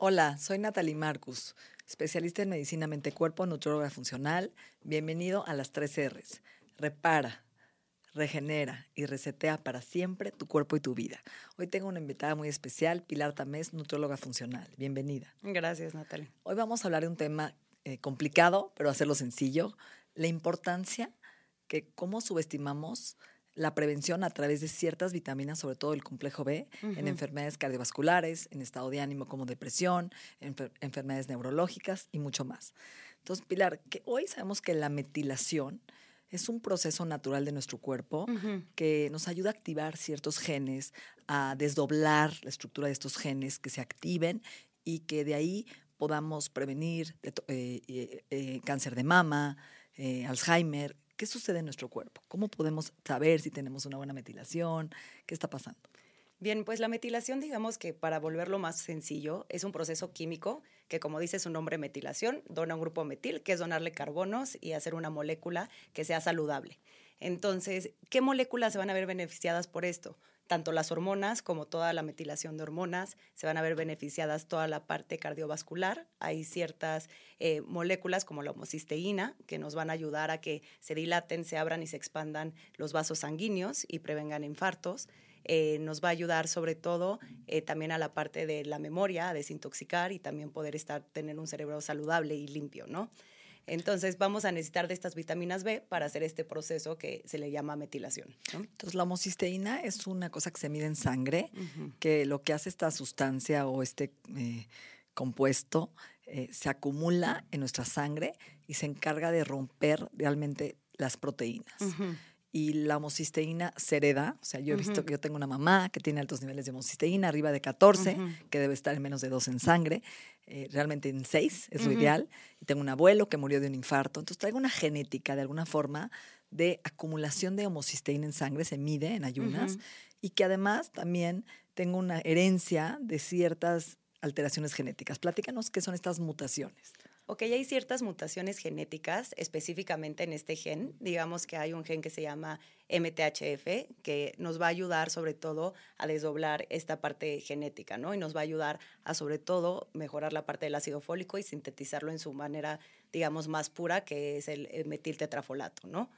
Hola, soy Natalie Marcus, especialista en medicina mente-cuerpo, nutróloga funcional. Bienvenido a las tres R's. Repara, regenera y resetea para siempre tu cuerpo y tu vida. Hoy tengo una invitada muy especial, Pilar Tamés, nutróloga funcional. Bienvenida. Gracias, Natalie. Hoy vamos a hablar de un tema eh, complicado, pero hacerlo sencillo, la importancia que cómo subestimamos la prevención a través de ciertas vitaminas, sobre todo el complejo B, en enfermedades cardiovasculares, en estado de ánimo como depresión, enfer enfermedades neurológicas y mucho más. Entonces, Pilar, que hoy sabemos que la metilación es un proceso natural de nuestro cuerpo que nos ayuda a activar ciertos genes, a desdoblar la estructura de estos genes, que se activen y que de ahí podamos prevenir eh, eh, eh, cáncer de mama, Alzheimer, ¿Qué sucede en nuestro cuerpo? ¿Cómo podemos saber si tenemos una buena metilación? ¿Qué está pasando? Bien, pues la metilación, digamos que para volverlo más sencillo, es un proceso químico que, como dice su nombre, metilación, dona un grupo metil, que es donarle carbonos y hacer una molécula que sea saludable. Entonces, ¿qué moléculas se van a ver beneficiadas por esto? tanto las hormonas como toda la metilación de hormonas, se van a ver beneficiadas toda la parte cardiovascular. Hay ciertas eh, moléculas como la homocisteína que nos van a ayudar a que se dilaten, se abran y se expandan los vasos sanguíneos y prevengan infartos. Eh, nos va a ayudar sobre todo eh, también a la parte de la memoria, a desintoxicar y también poder estar, tener un cerebro saludable y limpio, ¿no? Entonces vamos a necesitar de estas vitaminas B para hacer este proceso que se le llama metilación. Entonces la homocisteína es una cosa que se mide en sangre, que lo que hace esta sustancia o este eh, compuesto eh, se acumula en nuestra sangre y se encarga de romper realmente las proteínas y la homocisteína se hereda. O sea, yo he visto que yo tengo una mamá que tiene altos niveles de homocisteína, arriba de 14, que debe estar en menos de 2 en sangre, eh, realmente en 6 es lo ideal. Y tengo un abuelo que murió de un infarto. Entonces traigo una genética de alguna forma de acumulación de homocisteína en sangre, se mide en ayunas, y que además también tengo una herencia de ciertas alteraciones genéticas. Platícanos qué son estas mutaciones. Ok, hay ciertas mutaciones genéticas específicamente en este gen. Digamos que hay un gen que se llama MTHF, que nos va a ayudar sobre todo a desdoblar esta parte genética, ¿no? Y nos va a ayudar a sobre todo mejorar la parte del ácido fólico y sintetizarlo en su manera, digamos, más pura, que es el metiltetrafolato, ¿no?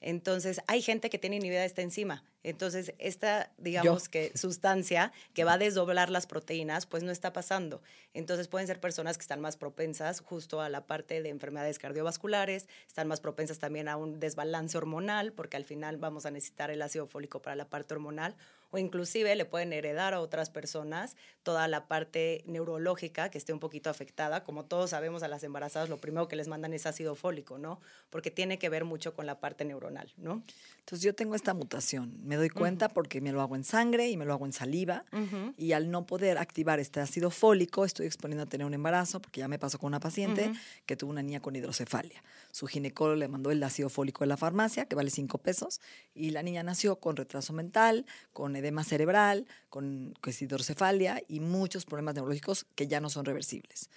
Entonces, hay gente que tiene inhibida esta enzima. Entonces, esta, digamos que sustancia que va a desdoblar las proteínas, pues no está pasando. Entonces, pueden ser personas que están más propensas justo a la parte de enfermedades cardiovasculares, están más propensas también a un desbalance hormonal, porque al final vamos a necesitar el ácido fólico para la parte hormonal, o inclusive le pueden heredar a otras personas toda la parte neurológica que esté un poquito afectada. Como todos sabemos, a las embarazadas lo primero que les mandan es ácido fólico, ¿no? Porque tiene que ver mucho con la parte neuronal, ¿no? Entonces yo tengo esta mutación, me doy cuenta porque me lo hago en sangre y me lo hago en saliva y al no poder activar este ácido fólico estoy exponiendo a tener un embarazo porque ya me pasó con una paciente que tuvo una niña con hidrocefalia. Su ginecólogo le mandó el ácido fólico de la farmacia que vale cinco pesos y la niña nació con retraso mental, con edema cerebral, con, hidrocefalia y muchos problemas neurológicos que ya no son reversibles.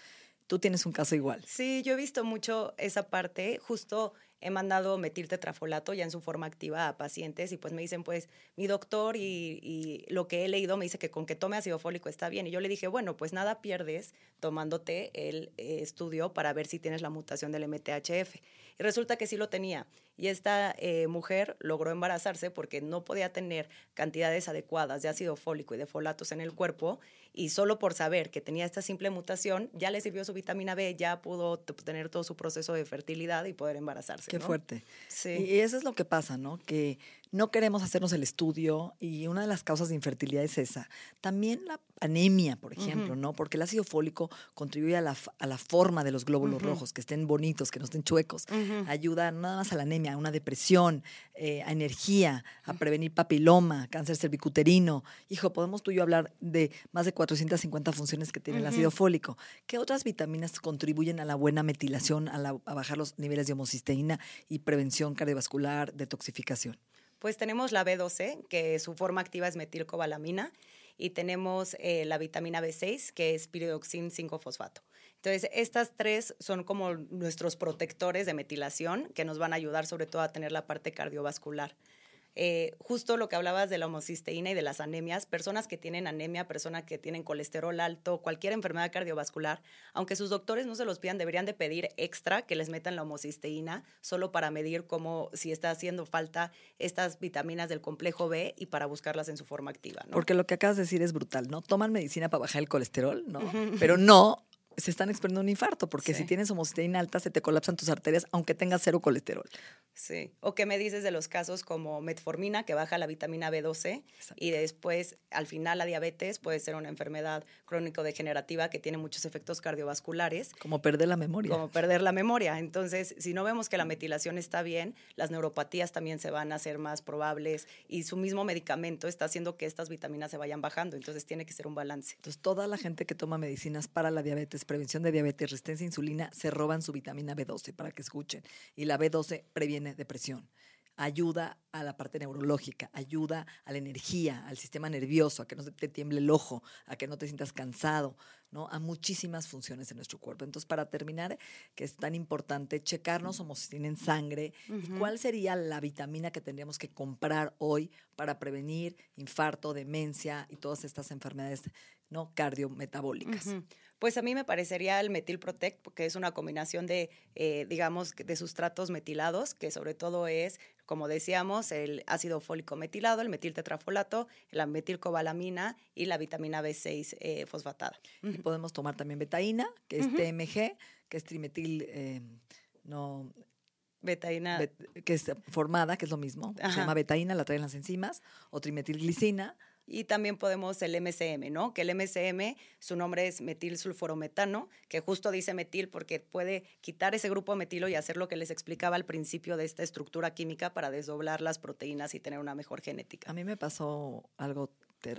Tú tienes un caso igual. Sí, yo he visto mucho esa parte, justo he mandado metiltetrafolato ya en su forma activa a pacientes y pues me dicen, pues mi doctor y, lo que he leído me dice que con que tome ácido fólico está bien. Y yo le dije, bueno, pues nada pierdes tomándote el eh, estudio para ver si tienes la mutación del MTHF. Y resulta que sí lo tenía. Y esta eh, mujer logró embarazarse porque no podía tener cantidades adecuadas de ácido fólico y de folatos en el cuerpo y solo por saber que tenía esta simple mutación, ya le sirvió su vitamina B, ya pudo tener todo su proceso de fertilidad y poder embarazarse. Qué fuerte. Sí. Y eso es lo que pasa, ¿no? Que no queremos hacernos el estudio y una de las causas de infertilidad es esa. También la anemia, por ejemplo, ¿no? Porque el ácido fólico contribuye a la, forma de los glóbulos rojos, que estén bonitos, que no estén chuecos. Ayuda nada más a la anemia, alegría, una depresión, eh, a energía, a prevenir papiloma, cáncer cervicuterino. Hijo, podemos tú y yo hablar de más de 450 funciones que tiene el ácido fólico. ¿Qué otras vitaminas contribuyen a la buena metilación, a, a bajar los niveles de homocisteína y prevención cardiovascular, detoxificación? Pues tenemos la B12, que su forma activa es metilcobalamina, y tenemos eh, la vitamina B6, que es piridoxin 5-fosfato. Entonces, estas tres son como nuestros protectores de metilación que nos van a ayudar sobre todo a tener la parte cardiovascular. Eh, justo lo que hablabas de la homocisteína y de las anemias, personas que tienen anemia, personas que tienen colesterol alto, cualquier enfermedad cardiovascular, aunque sus doctores no se los pidan, deberían de pedir extra que les metan la homocisteína solo para medir cómo, si está haciendo falta estas vitaminas del complejo B y para buscarlas en su forma activa. Porque lo que acabas de decir es brutal, ¿no? Toman medicina para bajar el colesterol, ¿no? Pero no se están experimentando un infarto, porque si tienes homocisteína alta, se te colapsan tus arterias, aunque tengas cero colesterol. Sí. O qué me dices de los casos como metformina, que baja la vitamina B12, y después, al final, la diabetes puede ser una enfermedad crónico-degenerativa que tiene muchos efectos cardiovasculares. Como perder la memoria. Como perder la memoria. Entonces, si no vemos que la metilación está bien, las neuropatías también se van a hacer más probables, y su mismo medicamento está haciendo que estas vitaminas se vayan bajando. Entonces, tiene que ser un balance. Entonces, toda la gente que toma medicinas para la diabetes, prevención de diabetes, resistencia a insulina, se roban su vitamina B12 para que escuchen. Y la B12 previene depresión ayuda a la parte neurológica, ayuda a la energía, al sistema nervioso, a que no te tiemble el ojo, a que no te sientas cansado, ¿no? A muchísimas funciones en nuestro cuerpo. Entonces, para terminar, que es tan importante checarnos homocisteína en sangre, ¿cuál sería la vitamina que tendríamos que comprar hoy para prevenir infarto, demencia y todas estas enfermedades no cardiometabólicas? Pues a mí me parecería el Metil Protect, porque es una combinación de, eh, digamos, de sustratos metilados, que sobre todo es, como decíamos, el ácido fólico metilado, el metil tetrafolato, la metilcobalamina y la vitamina B6 eh, fosfatada. Y podemos tomar también betaína, que es TMG, que es trimetil, eh, no betaína. que es formada, que es lo mismo. Se llama betaína, la traen las enzimas, o trimetilglicina, y también podemos el MCM, ¿no? Que el MCM, su nombre es metilsulforometano, que justo dice metil porque puede quitar ese grupo metilo y hacer lo que les explicaba al principio de esta estructura química para desdoblar las proteínas y tener una mejor genética. A mí me pasó algo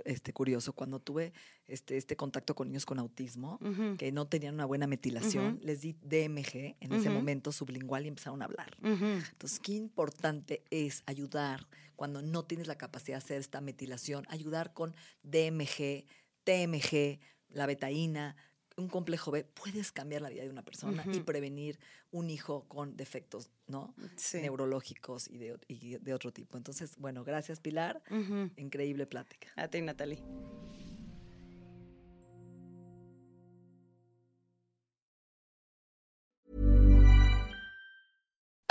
este, curioso cuando tuve este, este contacto con niños con autismo que no tenían una buena metilación. Les di DMG en ese momento sublingual y empezaron a hablar. Entonces, qué importante es ayudar cuando no tienes la capacidad de hacer esta metilación, ayudar con DMG, TMG, la betaína, un complejo B, puedes cambiar la vida de una persona y prevenir un hijo con defectos ¿no? neurológicos y de, y de, otro tipo. Entonces, bueno, gracias Pilar. Increíble plática. A ti, Natalie.